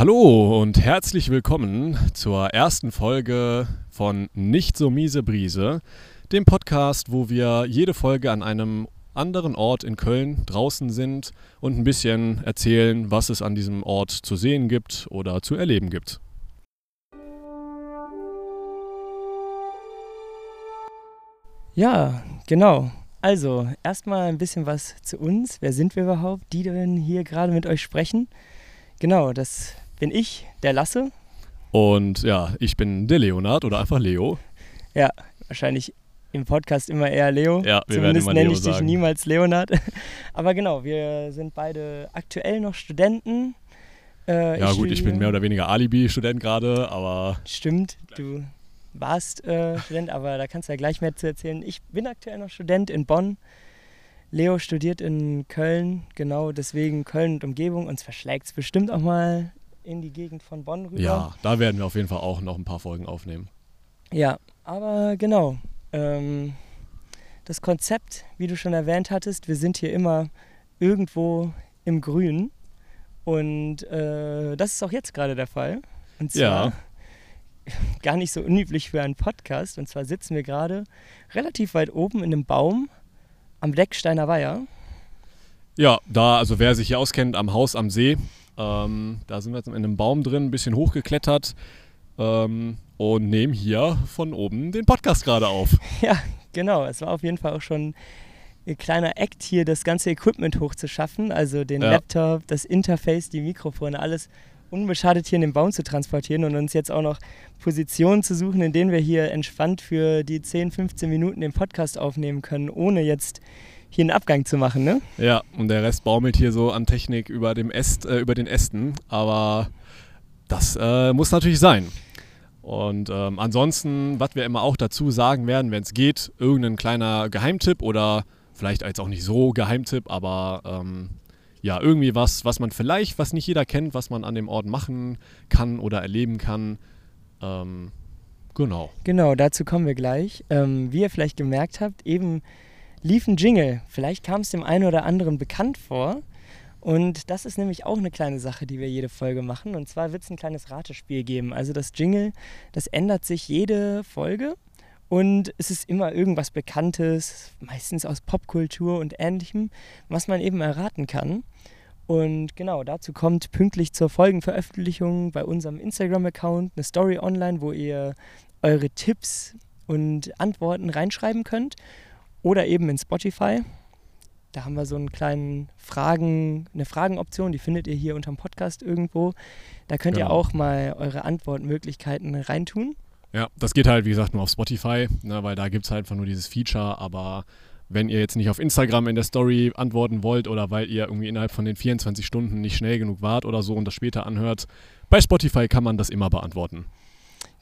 Hallo und herzlich willkommen zur ersten Folge von Nicht so miese Brise, dem Podcast, wo wir jede Folge an einem anderen Ort in Köln draußen sind und ein bisschen erzählen, was es an diesem Ort zu sehen gibt oder zu erleben gibt. Ja, genau. Also, erstmal ein bisschen was zu uns. Wer sind wir überhaupt, die denn hier gerade mit euch sprechen? Genau, das bin ich, der Lasse. Und ja, ich bin der Leonard oder einfach Leo. Ja, wahrscheinlich im Podcast immer eher Leo. Ja, wir Zumindest werden immer nenne Leo ich dich sagen. niemals Leonard. Aber genau, wir sind beide aktuell noch Studenten. Äh, Ja gut, ich bin mehr oder weniger Alibi-Student gerade, aber Stimmt, du warst äh, Student, aber da kannst du ja gleich mehr zu erzählen. Ich bin aktuell noch Student in Bonn. Leo studiert in Köln, genau deswegen Köln und Umgebung. Uns verschlägt es bestimmt auch mal in die Gegend von Bonn rüber. ja, da werden wir auf jeden Fall auch noch ein paar Folgen aufnehmen. Ja, aber genau. Ähm, das Konzept, wie du schon erwähnt hattest, wir sind hier immer irgendwo im Grün. Und äh, das ist auch jetzt gerade der Fall. Und zwar Ja. gar nicht so unüblich für einen Podcast. Und zwar sitzen wir gerade relativ weit oben in einem Baum am Decksteiner Weiher. Ja, da, also wer sich hier auskennt, am Haus am See, ähm, da sind wir jetzt in einem Baum drin, ein bisschen hochgeklettert ähm, und nehmen hier von oben den Podcast gerade auf. Ja, genau. Es war auf jeden Fall auch schon ein kleiner Act hier, das ganze Equipment hochzuschaffen. Also den Ja. Laptop, das Interface, die Mikrofone, alles unbeschadet hier in den Baum zu transportieren und uns jetzt auch noch Positionen zu suchen, in denen wir hier entspannt für die 10, 15 Minuten den Podcast aufnehmen können, ohne jetzt hier einen Abgang zu machen, ne? Ja, und der Rest baumelt hier so an Technik über, dem Äst, äh, über den Ästen, aber das äh, muss natürlich sein. Und ähm, ansonsten, was wir immer auch dazu sagen werden, wenn es geht, irgendein kleiner Geheimtipp oder vielleicht jetzt auch nicht so Geheimtipp, aber ähm, ja, irgendwie was, was man vielleicht, was nicht jeder kennt, was man an dem Ort machen kann oder erleben kann. Ähm, genau. Genau, dazu kommen wir gleich. Ähm, wie ihr vielleicht gemerkt habt, eben lief ein Jingle. Vielleicht kam es dem einen oder anderen bekannt vor. Und das ist nämlich auch eine kleine Sache, die wir jede Folge machen. Und zwar wird es ein kleines Ratespiel geben. Also das Jingle, das ändert sich jede Folge. Und es ist immer irgendwas Bekanntes, meistens aus Popkultur und Ähnlichem, was man eben erraten kann. Und genau, dazu kommt pünktlich zur Folgenveröffentlichung bei unserem Instagram-Account eine Story online, wo ihr eure Tipps und Antworten reinschreiben könnt. Oder eben in Spotify. Da haben wir so einen kleinen Fragen, eine Fragenoption, die findet ihr hier unterm Podcast irgendwo. Da könnt ihr Genau. auch mal eure Antwortmöglichkeiten reintun. Ja, das geht halt, wie gesagt, nur auf Spotify, ne, weil da gibt es halt einfach nur dieses Feature, aber wenn ihr jetzt nicht auf Instagram in der Story antworten wollt oder weil ihr irgendwie innerhalb von den 24 Stunden nicht schnell genug wart oder so und das später anhört, bei Spotify kann man das immer beantworten.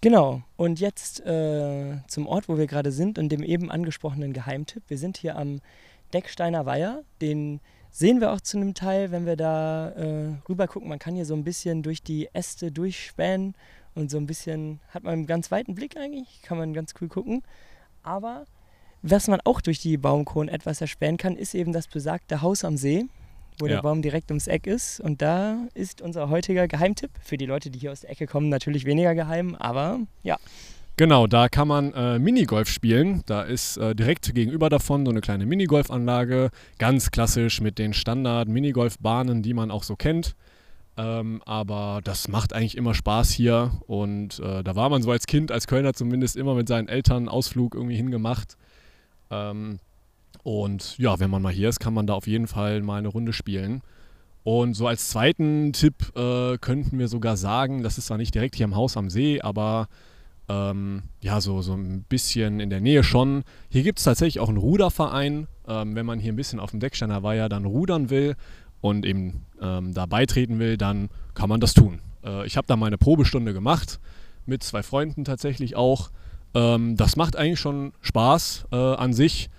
Genau. Und jetzt äh, zum Ort, wo wir gerade sind und dem eben angesprochenen Geheimtipp. Wir sind hier am Decksteiner Weiher. Den sehen wir auch zu einem Teil, wenn wir da äh, rüber gucken. Man kann hier so ein bisschen durch die Äste durchspähen und so ein bisschen hat man einen ganz weiten Blick eigentlich, kann man ganz cool gucken. Aber was man auch durch die Baumkronen etwas erspähen kann, ist eben das besagte Haus am See, wo Ja. der Baum direkt ums Eck ist. Und da ist unser heutiger Geheimtipp. Für die Leute, die hier aus der Ecke kommen, natürlich weniger geheim, aber ja. Genau, da kann man äh, Minigolf spielen. Da ist äh, direkt gegenüber davon so eine kleine Minigolfanlage. Ganz klassisch mit den Standard-Minigolfbahnen, die man auch so kennt. Ähm, aber das macht eigentlich immer Spaß hier. Und äh, da war man so als Kind, als Kölner zumindest, immer mit seinen Eltern einen Ausflug irgendwie hingemacht. Ähm, und ja, wenn man mal hier ist, kann man da auf jeden Fall mal eine Runde spielen. Und so als zweiten Tipp äh, könnten wir sogar sagen, das ist zwar nicht direkt hier am Haus am See, aber ähm, ja, so, so ein bisschen in der Nähe schon. Hier gibt es tatsächlich auch einen Ruderverein. Ähm, wenn man hier ein bisschen auf dem Decksteiner Weiher dann rudern will und eben ähm, da beitreten will, dann kann man das tun. Äh, ich habe da meine Probestunde gemacht, mit zwei Freunden tatsächlich auch. Ähm, das macht eigentlich schon Spaß äh, an sich.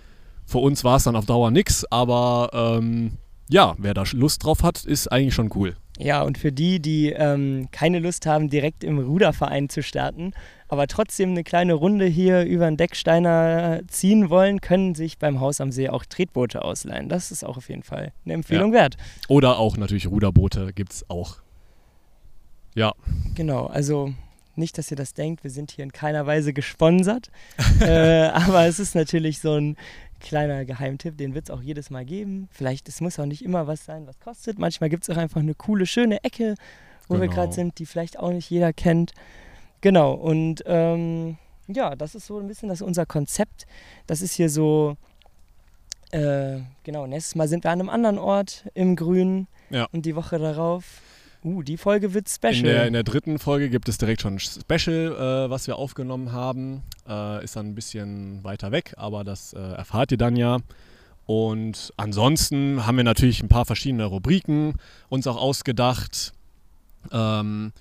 Für uns war es dann auf Dauer nix, aber ähm, ja, wer da Lust drauf hat, ist eigentlich schon cool. Ja, und für die, die ähm, keine Lust haben, direkt im Ruderverein zu starten, aber trotzdem eine kleine Runde hier über den Decksteiner ziehen wollen, können sich beim Haus am See auch Tretboote ausleihen. Das ist auch auf jeden Fall eine Empfehlung wert. Oder auch natürlich Ruderboote gibt es auch. Ja. Genau, also nicht, dass ihr das denkt, wir sind hier in keiner Weise gesponsert, äh, aber es ist natürlich so ein kleiner Geheimtipp, den wird es auch jedes Mal geben. Vielleicht, es muss auch nicht immer was sein, was kostet. Manchmal gibt es auch einfach eine coole, schöne Ecke, wo wir Genau. gerade sind, die vielleicht auch nicht jeder kennt. Genau, und ähm, ja, das ist so ein bisschen das unser Konzept. Das ist hier so, äh, genau, nächstes Mal sind wir an einem anderen Ort im Grün Ja. und die Woche darauf, uh, die Folge wird special. In der, in der dritten Folge gibt es direkt schon ein Special, äh, was wir aufgenommen haben. Äh, ist dann ein bisschen weiter weg, aber das äh, erfahrt ihr dann ja. Und ansonsten haben wir natürlich ein paar verschiedene Rubriken uns auch ausgedacht. Ähm,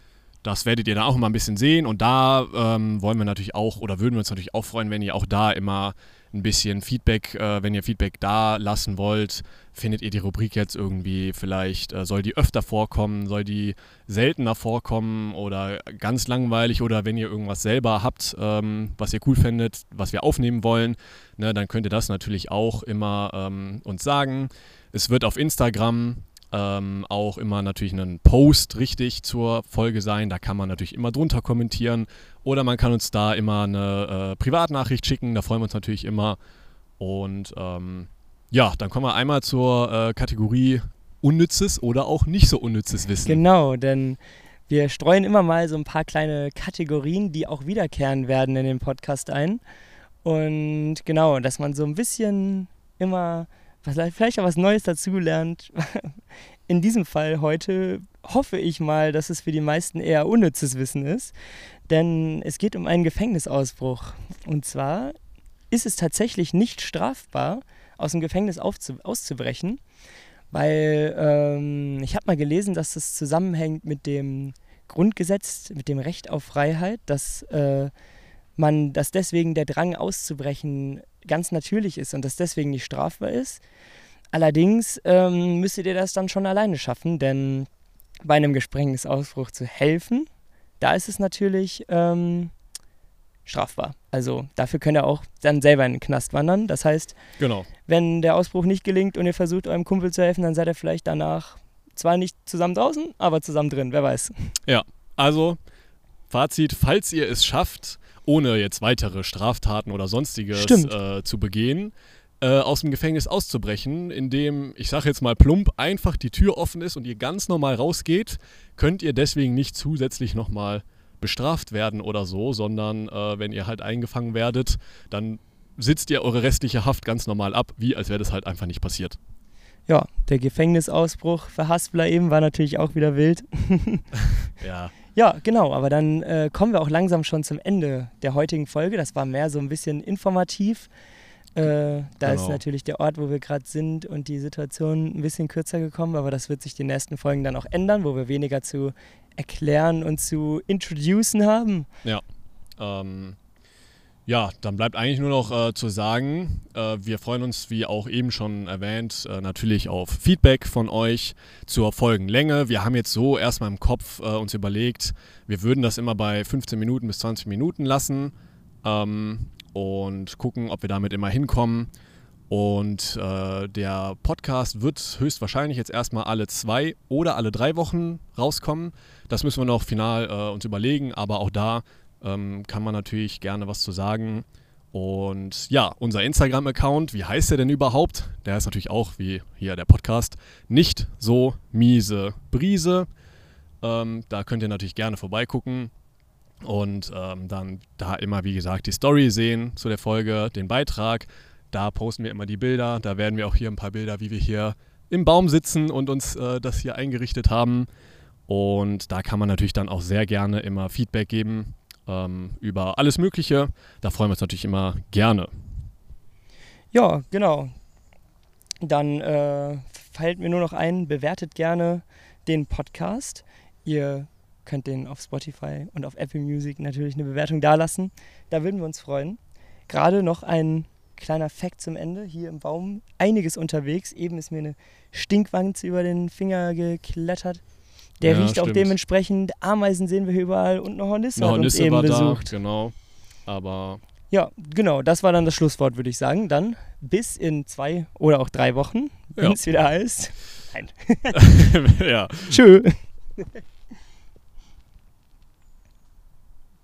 das werdet ihr dann auch mal ein bisschen sehen. Und da ähm, wollen wir natürlich auch, oder würden wir uns natürlich auch freuen, wenn ihr auch da immer ein bisschen Feedback, äh, wenn ihr Feedback da lassen wollt, findet ihr die Rubrik jetzt irgendwie vielleicht, äh, soll die öfter vorkommen, soll die seltener vorkommen oder ganz langweilig oder wenn ihr irgendwas selber habt, ähm, was ihr cool findet, was wir aufnehmen wollen, ne, dann könnt ihr das natürlich auch immer ähm, uns sagen. Es wird auf Instagram ähm, auch immer natürlich ein Post richtig zur Folge sein. Da kann man natürlich immer drunter kommentieren oder man kann uns da immer eine äh, Privatnachricht schicken. Da freuen wir uns natürlich immer. Und ähm, ja, dann kommen wir einmal zur äh, Kategorie unnützes oder auch nicht so unnützes Wissen. Genau, denn wir streuen immer mal so ein paar kleine Kategorien, die auch wiederkehren werden in den Podcast ein. Und genau, dass man so ein bisschen immer vielleicht auch was Neues dazulernt. In diesem Fall heute hoffe ich mal, dass es für die meisten eher unnützes Wissen ist, denn es geht um einen Gefängnisausbruch. Und zwar ist es tatsächlich nicht strafbar, aus dem Gefängnis auszubrechen, weil ähm, ich habe mal gelesen, dass das zusammenhängt mit dem Grundgesetz, mit dem Recht auf Freiheit, dass äh, man, dass deswegen der Drang auszubrechen ganz natürlich ist und dass deswegen nicht strafbar ist. Allerdings ähm, müsstet ihr das dann schon alleine schaffen, denn bei einem Gefängnisausbruch zu helfen, da ist es natürlich ähm, strafbar. Also dafür könnt ihr auch dann selber in den Knast wandern. Das heißt, Genau. wenn der Ausbruch nicht gelingt und ihr versucht, eurem Kumpel zu helfen, dann seid ihr vielleicht danach zwar nicht zusammen draußen, aber zusammen drin, wer weiß. Also, Fazit, falls ihr es schafft, ohne jetzt weitere Straftaten oder sonstiges äh, zu begehen, äh, aus dem Gefängnis auszubrechen, indem, ich sage jetzt mal plump, einfach die Tür offen ist und ihr ganz normal rausgeht, könnt ihr deswegen nicht zusätzlich nochmal bestraft werden oder so, sondern äh, wenn ihr halt eingefangen werdet, dann sitzt ihr eure restliche Haft ganz normal ab, wie als wäre das halt einfach nicht passiert. Ja, der Gefängnisausbruch für Haspler eben war natürlich auch wieder wild. Ja, Ja, genau, aber dann äh, kommen wir auch langsam schon zum Ende der heutigen Folge. Das war mehr so ein bisschen informativ. Äh, da ist Genau. natürlich der Ort, wo wir gerade sind und die Situation ein bisschen kürzer gekommen, aber das wird sich die nächsten Folgen dann auch ändern, wo wir weniger zu erklären und zu introducen haben. Ähm, ja, dann bleibt eigentlich nur noch äh, zu sagen, äh, wir freuen uns, wie auch eben schon erwähnt, äh, natürlich auf Feedback von euch zur Folgenlänge. Wir haben jetzt so erstmal im Kopf äh, uns überlegt, wir würden das immer bei 15 Minuten bis 20 Minuten lassen ähm, und gucken, ob wir damit immer hinkommen. Und äh, der Podcast wird höchstwahrscheinlich jetzt erstmal alle zwei oder alle drei Wochen rauskommen. Das müssen wir noch final äh, uns überlegen, aber auch da ähm, kann man natürlich gerne was zu sagen. Und ja, unser Instagram-Account, wie heißt der denn überhaupt? Der ist natürlich auch, wie hier der Podcast, nicht so miese Brise. Ähm, da könnt ihr natürlich gerne vorbeigucken und ähm, dann da immer, wie gesagt, die Story sehen zu der Folge, den Beitrag. Da posten wir immer die Bilder. Da werden wir auch hier ein paar Bilder, wie wir hier im Baum sitzen und uns äh, das hier eingerichtet haben. Und da kann man natürlich dann auch sehr gerne immer Feedback geben ähm, über alles Mögliche. Da freuen wir uns natürlich immer gerne. Ja, genau. Dann äh, fällt mir nur noch ein, bewertet gerne den Podcast. Ihr könnt den auf Spotify und auf Apple Music natürlich eine Bewertung dalassen. Da würden wir uns freuen. Gerade noch ein kleiner Fact zum Ende. Hier im Baum einiges unterwegs. Eben ist mir eine Stinkwanze über den Finger geklettert. Der Ja, riecht auch stimmt. dementsprechend. Ameisen sehen wir hier überall und eine Hornisse Eine hat uns Hornisse eben war besucht. da, genau. Aber Ja, genau, das war dann das Schlusswort, würde ich sagen. Dann bis in zwei oder auch drei Wochen, wenn Ja. es wieder heißt. Nein. ja. Tschö.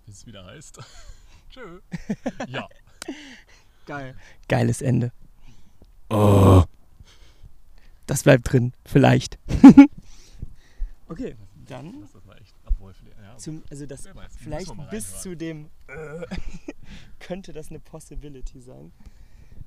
es wieder heißt. Tschö. Ja. Geil. Geiles Ende. Oh. Das bleibt drin, vielleicht. Okay, dann. Das war echt obwohl, ja, Zum, also das vielleicht mal bis zu dem äh, könnte das eine Possibility sein.